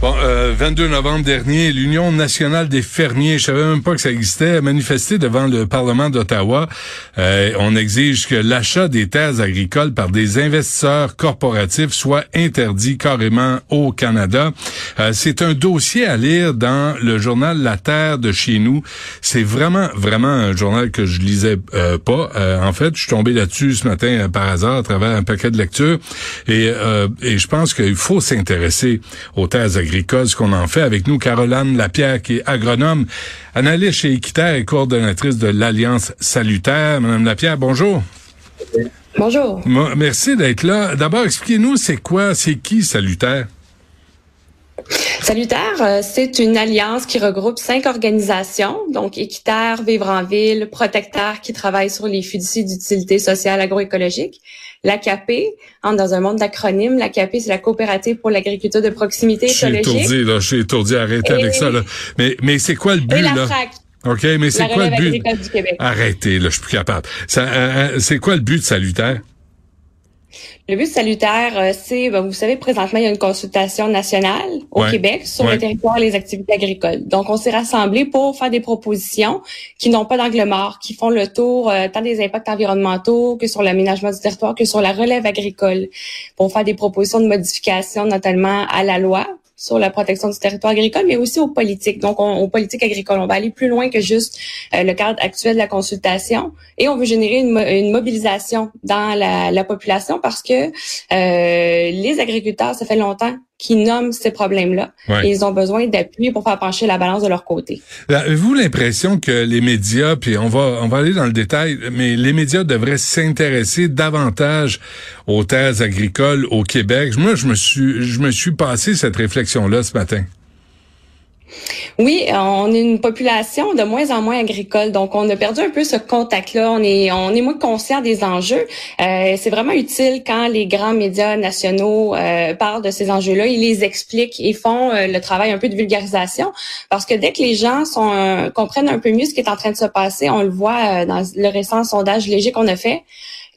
Bon, euh, 22 novembre dernier, l'Union nationale des fermiers, je savais même pas que ça existait, a manifesté devant le Parlement d'Ottawa. Euh, on exige que l'achat des terres agricoles par des investisseurs corporatifs soit interdit carrément au Canada. Euh, c'est un dossier à lire dans le journal La Terre de chez nous. C'est vraiment, vraiment un journal que je lisais euh, pas. Euh, en fait, je suis tombé là-dessus ce matin par hasard à travers un paquet de lectures. Et, et je pense qu'il faut s'intéresser aux terres agricoles agricole, ce qu'on en fait. Avec nous, Caroline Lapierre, qui est agronome, analyste chez Équiterre et coordonnatrice de l'Alliance Salutaire. Madame Lapierre, bonjour. Bonjour. Merci d'être là. D'abord, expliquez-nous, c'est quoi, c'est qui Salutaire? Salutaire, euh, c'est une alliance qui regroupe cinq organisations, donc Équiterre, Vivre en ville, Protecteur qui travaille sur les fiducies d'utilité sociale agroécologique, l'AKP, dans un monde d'acronymes, l'AKP c'est la coopérative pour l'agriculture de proximité écologique. Je suis étourdi, là, je suis étourdi, arrêtez avec ça, là. Mais, mais c'est quoi le but, là? OK, mais c'est quoi le but? Arrêtez, là, je suis plus capable. Euh, euh, c'est quoi le but de Salutaire? Le but salutaire, euh, c'est, ben, vous savez, présentement, il y a une consultation nationale au Québec sur le territoire et les activités agricoles. Donc, on s'est rassemblés pour faire des propositions qui n'ont pas d'angle mort, qui font le tour euh, tant des impacts environnementaux que sur l'aménagement du territoire, que sur la relève agricole, pour faire des propositions de modification, notamment à la loi sur la protection du territoire agricole, mais aussi aux politiques. Donc, aux politiques agricoles, on va aller plus loin que juste euh, le cadre actuel de la consultation et on veut générer une, mobilisation dans la, la, population parce que euh, les agriculteurs, ça fait longtemps qui nomment ces problèmes-là. Et ils ont besoin d'appui pour faire pencher la balance de leur côté. Avez-vous l'impression que les médias, puis on va on va aller dans le détail, mais les médias devraient s'intéresser davantage aux terres agricoles au Québec? Moi, je me suis je me suis passé cette réflexion-là ce matin. Oui, on est une population de moins en moins agricole, donc on a perdu un peu ce contact-là. On est, on est moins conscient des enjeux. Euh, c'est vraiment utile quand les grands médias nationaux euh, parlent de ces enjeux-là, ils les expliquent et font euh, le travail un peu de vulgarisation, parce que dès que les gens sont, comprennent un peu mieux ce qui est en train de se passer, on le voit dans le récent sondage léger qu'on a fait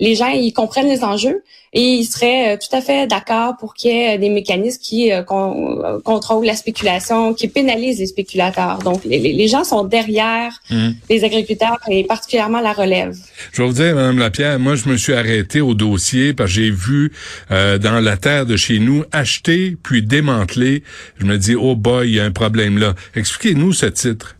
les gens ils comprennent les enjeux et ils seraient euh, tout à fait d'accord pour qu'il y ait des mécanismes qui euh, euh, contrôlent la spéculation, qui pénalisent les spéculateurs. Donc les, gens sont derrière mmh. les agriculteurs et particulièrement la relève. Je vais vous dire, Madame Lapierre, moi je me suis arrêté au dossier parce que j'ai vu dans la terre de chez nous acheter puis démanteler. Je me dis oh boy, il y a un problème là. Expliquez-nous ce titre.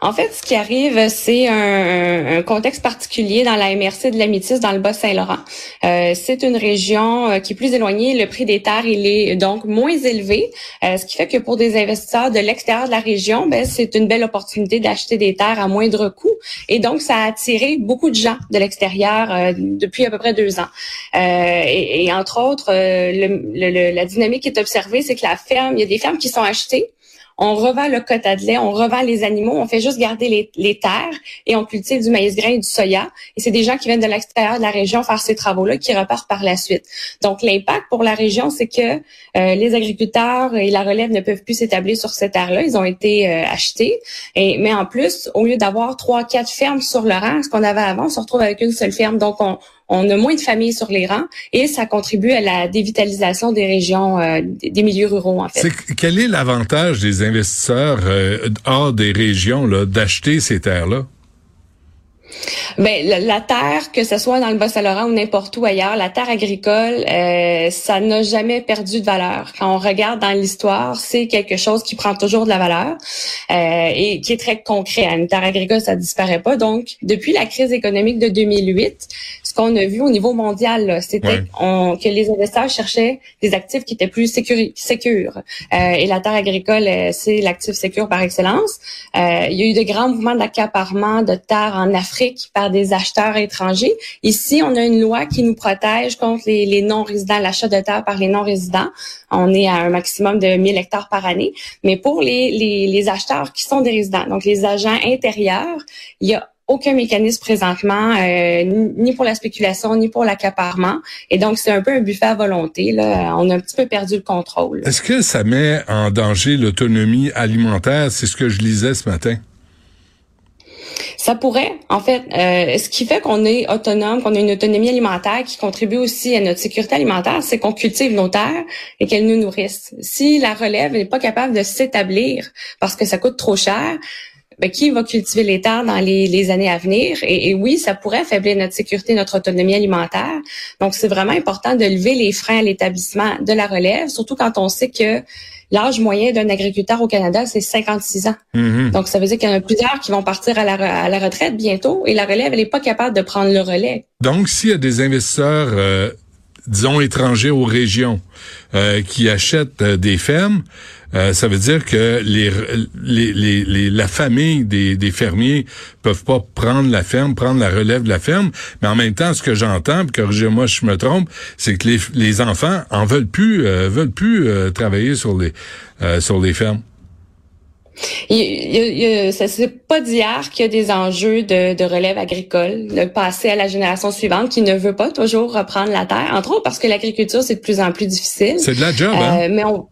En fait, ce qui arrive, c'est un, contexte particulier dans la MRC de la Métis, dans le Bas-Saint-Laurent. Euh, c'est une région euh, qui est plus éloignée. Le prix des terres, il est donc moins élevé, euh, ce qui fait que pour des investisseurs de l'extérieur de la région, ben, c'est une belle opportunité d'acheter des terres à moindre coût. Et donc, ça a attiré beaucoup de gens de l'extérieur depuis à peu près deux ans. Et, entre autres, la dynamique qui est observée, c'est que la ferme, il y a des fermes qui sont achetées on revend le quota de lait, on revend les animaux, on fait juste garder les, terres et on cultive du maïs grain et du soya. Et c'est des gens qui viennent de l'extérieur de la région faire ces travaux-là qui repartent par la suite. Donc l'impact pour la région, c'est que euh, les agriculteurs et la relève ne peuvent plus s'établir sur ces terres-là. Ils ont été euh, achetés. Et, mais en plus, au lieu d'avoir trois, quatre fermes sur le rang, ce qu'on avait avant, on se retrouve avec une seule ferme. Donc on, on a moins de familles sur les rangs et ça contribue à la dévitalisation des régions, euh, des milieux ruraux en fait. quel est l'avantage des investisseurs euh, hors des régions d'acheter ces terres-là? Ben la, terre, que ce soit dans le Bas-Saint-Laurent ou n'importe où ailleurs, la terre agricole, euh, ça n'a jamais perdu de valeur. Quand on regarde dans l'histoire, c'est quelque chose qui prend toujours de la valeur euh, et qui est très concret. Une terre agricole, ça disparaît pas. Donc, depuis la crise économique de 2008, ce qu'on a vu au niveau mondial, c'était que les investisseurs cherchaient des actifs qui étaient plus sécures. Euh, et la terre agricole, euh, c'est l'actif sécure par excellence. Il y a eu de grands mouvements d'accaparement de terres en Afrique par des acheteurs étrangers. Ici, on a une loi qui nous protège contre les, non-résidents, l'achat de terre par les non-résidents. On est à un maximum de 1000 hectares par année. Mais pour les, les, acheteurs qui sont des résidents, donc les agents intérieurs, il y a aucun mécanisme présentement, euh, ni pour la spéculation, ni pour l'accaparement. Et donc, c'est un peu un buffet à volonté. Là. On a un petit peu perdu le contrôle. Est-ce que ça met en danger l'autonomie alimentaire? C'est ce que je lisais ce matin. Ça pourrait, en fait, euh, ce qui fait qu'on est autonome, qu'on a une autonomie alimentaire qui contribue aussi à notre sécurité alimentaire, c'est qu'on cultive nos terres et qu'elles nous nourrissent. Si la relève n'est pas capable de s'établir parce que ça coûte trop cher, ben, qui va cultiver les terres dans les, années à venir? Et, et, oui, ça pourrait affaiblir notre sécurité, notre autonomie alimentaire. Donc, c'est vraiment important de lever les freins à l'établissement de la relève, surtout quand on sait que l'âge moyen d'un agriculteur au Canada, c'est 56 ans. Mm-hmm. Donc, ça veut dire qu'il y en a plusieurs qui vont partir à la, à la retraite bientôt et la relève, elle n'est pas capable de prendre le relais. Donc, s'il y a des investisseurs, euh, disons, étrangers aux régions euh, qui achètent euh, des fermes, euh, ça veut dire que les, les, la famille des, des fermiers peuvent pas prendre la ferme, prendre la relève de la ferme, mais en même temps, ce que j'entends, corrigez-moi si je me trompe, c'est que les, les enfants en veulent plus, veulent plus travailler sur les sur les fermes. Il, il, ça c'est pas d'hier qu'il y a des enjeux de, de, relève agricole, de passer à la génération suivante qui ne veut pas toujours reprendre la terre, entre autres parce que l'agriculture c'est de plus en plus difficile. C'est de la job, hein? mais on,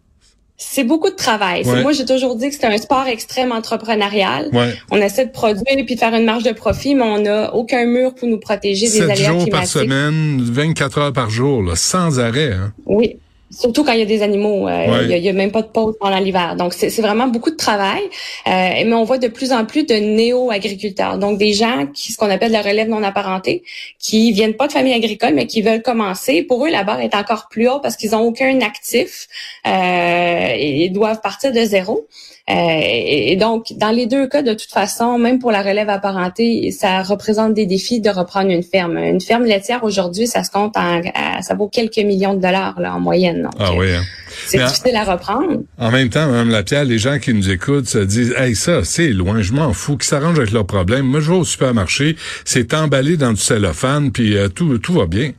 c'est beaucoup de travail. Moi, j'ai toujours dit que c'est un sport extrême entrepreneurial. On essaie de produire et puis de faire une marge de profit, mais on n'a aucun mur pour nous protéger des aléas jours par semaine, 24 heures par jour, sans arrêt. Hein? Oui. Surtout quand il y a des animaux, euh, il y, a, même pas de pause pendant l'hiver. Donc c'est vraiment beaucoup de travail. Euh, mais on voit de plus en plus de néo-agriculteurs, donc des gens qui ce qu'on appelle la relève non apparentée, qui viennent pas de famille agricole mais qui veulent commencer. Pour eux, la barre est encore plus haute parce qu'ils ont aucun actif euh, et ils doivent partir de zéro. Euh, et, donc, dans les deux cas, de toute façon, même pour la relève apparentée, ça représente des défis de reprendre une ferme. Une ferme laitière aujourd'hui, ça se compte en, ça vaut quelques millions de dollars là, en moyenne. ah oui. Hein. C'est difficile à reprendre. En même temps, Mme Lapierre, les gens qui nous écoutent se disent Hey, ça, c'est loin, je m'en fous, qu'ils s'arrangent avec leurs problèmes? Moi, je vais au supermarché, c'est emballé dans du cellophane, puis euh, tout, tout va bien.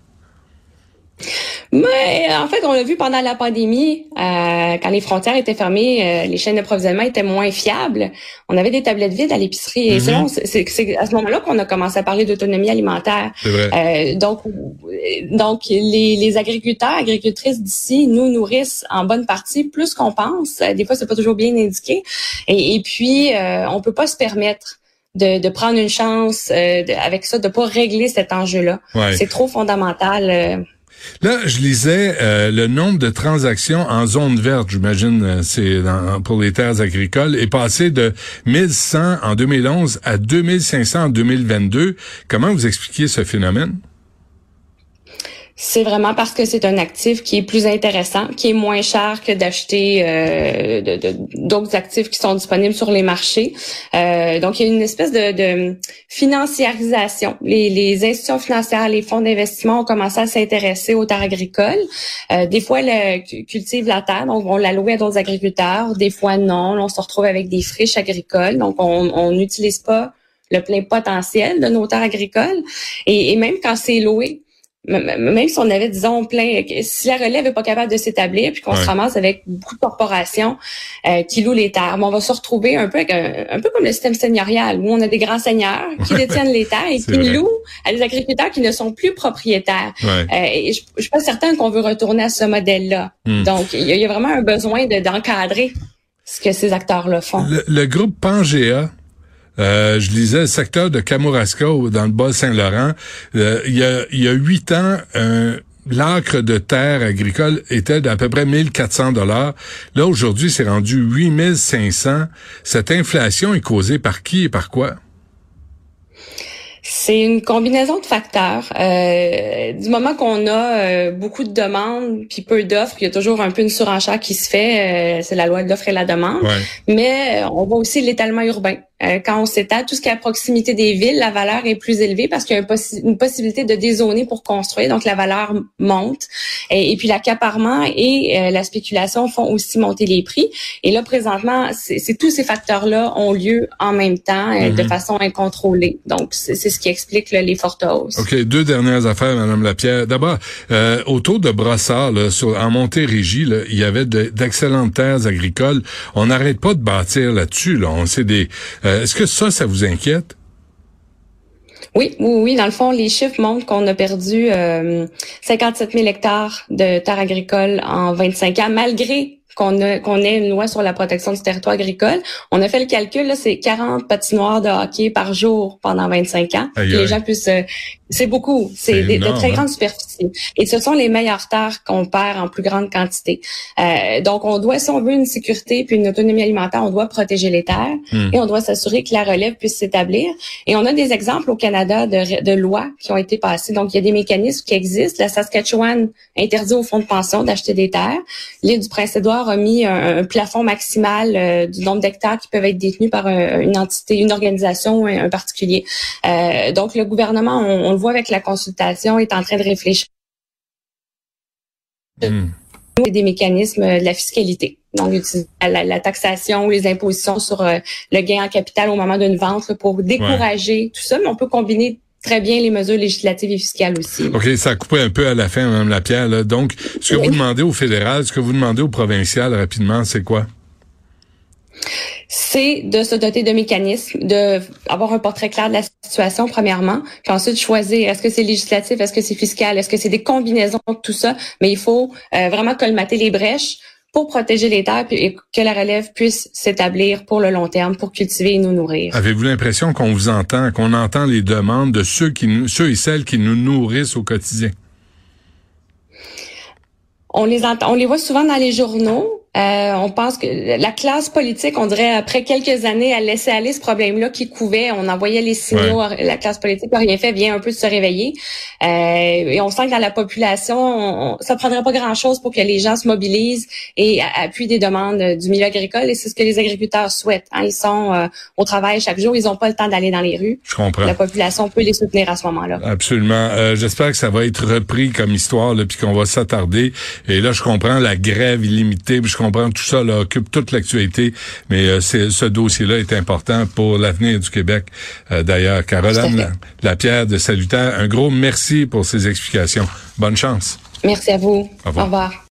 Mais en fait, on l'a vu pendant la pandémie, euh, quand les frontières étaient fermées, euh, les chaînes d'approvisionnement étaient moins fiables. On avait des tablettes vides à l'épicerie. Et mhm. c'est à ce moment-là qu'on a commencé à parler d'autonomie alimentaire. Euh, donc, donc les, les agriculteurs, agricultrices d'ici nous nourrissent en bonne partie plus qu'on pense. Des fois, c'est pas toujours bien indiqué. Et, et puis, on peut pas se permettre de, de, prendre une chance avec ça, de pas régler cet enjeu-là. C'est trop fondamental. Là, je lisais euh, le nombre de transactions en zone verte, j'imagine, euh, c'est pour les terres agricoles, est passé de 1100 en 2011 à 2500 en 2022. Comment vous expliquez ce phénomène? C'est vraiment parce que c'est un actif qui est plus intéressant, qui est moins cher que d'acheter euh, d'autres actifs qui sont disponibles sur les marchés. Euh, donc, il y a une espèce de, de financiarisation. Les, les, institutions financières, les fonds d'investissement ont commencé à s'intéresser aux terres agricoles. Euh, des fois, elles cultivent la terre, donc on la louer à d'autres agriculteurs. Des fois, non. On se retrouve avec des friches agricoles, donc on n'utilise pas le plein potentiel de nos terres agricoles. Et, et même quand c'est loué, même si on avait, disons, plein, si la relève n'est pas capable de s'établir, puis qu'on se ramasse avec beaucoup de corporations euh, qui louent les terres, on va se retrouver un peu un, peu comme le système seigneurial, où on a des grands seigneurs qui détiennent les terres et qui louent à des agriculteurs qui ne sont plus propriétaires. Euh, et je, je suis pas certaine qu'on veut retourner à ce modèle-là. Hmm. Donc, il y, a vraiment un besoin d'encadrer ce que ces acteurs-là font. Le, le groupe Pangea, euh, je lisais le secteur de Kamouraska dans le Bas-Saint-Laurent. Euh, il, y a, il y a huit ans, l'acre de terre agricole était d'à peu près 1400 dollars. Là, aujourd'hui, c'est rendu 8500. Cette inflation est causée par qui et par quoi? C'est une combinaison de facteurs. Euh, du moment qu'on a euh, beaucoup de demandes puis peu d'offres, il y a toujours un peu une surenchère qui se fait. Euh, c'est la loi de l'offre et la demande. Mais on voit aussi l'étalement urbain. Euh, quand on s'étale, tout ce qui est à proximité des villes, la valeur est plus élevée parce qu'il y a une, possibilité de dézoner pour construire, donc la valeur monte. Et, puis l'accaparement et euh, la spéculation font aussi monter les prix. Et là, présentement, c'est tous ces facteurs-là ont lieu en même temps, euh, de mhm. façon incontrôlée. Donc, c'est ce qui explique les fortes hausses. OK, deux dernières affaires, Madame Lapierre. D'abord, autour de Brossard, là, sur, en Montérégie, là, il y avait d'excellentes terres agricoles. On n'arrête pas de bâtir là-dessus. Là. On sait des euh, est-ce que ça, ça vous inquiète? Oui, oui, oui. Dans le fond, les chiffres montrent qu'on a perdu 57 euh, 000 hectares de terres agricoles en 25 ans, malgré qu'on qu'on ait une loi sur la protection du territoire agricole. On a fait le calcul, là, c'est 40 patinoires de hockey par jour pendant 25 ans. que les gens puissent euh, c'est beaucoup, c'est de, très hein? grandes superficies. Et ce sont les meilleures terres qu'on perd en plus grande quantité. Euh, donc, on doit, si on veut une sécurité puis une autonomie alimentaire, on doit protéger les terres hmm. et on doit s'assurer que la relève puisse s'établir. Et on a des exemples au Canada de, de lois qui ont été passées. Donc, il y a des mécanismes qui existent. La Saskatchewan interdit au fonds de pension d'acheter des terres. L'île du Prince-Édouard a mis un, plafond maximal euh, du nombre d'hectares qui peuvent être détenus par euh, une entité, une organisation ou un, particulier. Euh, donc, le gouvernement, on, on le voit avec la consultation, est en train de réfléchir hmm. des mécanismes de la fiscalité. Donc, la, taxation ou les impositions sur le gain en capital au moment d'une vente pour décourager tout ça, mais on peut combiner très bien les mesures législatives et fiscales aussi. OK, ça a coupé un peu à la fin, Mme Lapierre. Donc, ce que vous demandez au fédéral, ce que vous demandez au provincial rapidement, c'est quoi? c'est de se doter de mécanismes, de avoir un portrait clair de la situation premièrement, puis ensuite choisir est-ce que c'est législatif, est-ce que c'est fiscal, est-ce que c'est des combinaisons de tout ça, mais il faut euh, vraiment colmater les brèches pour protéger les terres et que la relève puisse s'établir pour le long terme, pour cultiver et nous nourrir. Avez-vous l'impression qu'on vous entend, qu'on entend les demandes de ceux qui ceux et celles qui nous nourrissent au quotidien? On les entend, on les voit souvent dans les journaux. Euh, on pense que la classe politique, on dirait après quelques années, a laissé aller ce problème-là qui couvait. On envoyait les signaux. La classe politique n'a rien fait, vient un peu de se réveiller. Euh, et on sent que dans la population, on, ça prendrait pas grand-chose pour que les gens se mobilisent et appuient des demandes du milieu agricole. Et c'est ce que les agriculteurs souhaitent. Hein. Ils sont euh, au travail chaque jour. Ils n'ont pas le temps d'aller dans les rues. Je comprends. La population peut les soutenir à ce moment-là. Absolument. J'espère que ça va être repris comme histoire, puis qu'on va s'attarder. Et là, je comprends la grève illimitée. je comprends tout ça là, occupe toute l'actualité, mais euh, ce dossier-là est important pour l'avenir du Québec. Euh, d'ailleurs, Caroline la, la, Pierre de Salutaire, un gros merci pour ces explications. Bonne chance. Merci à vous. Au revoir.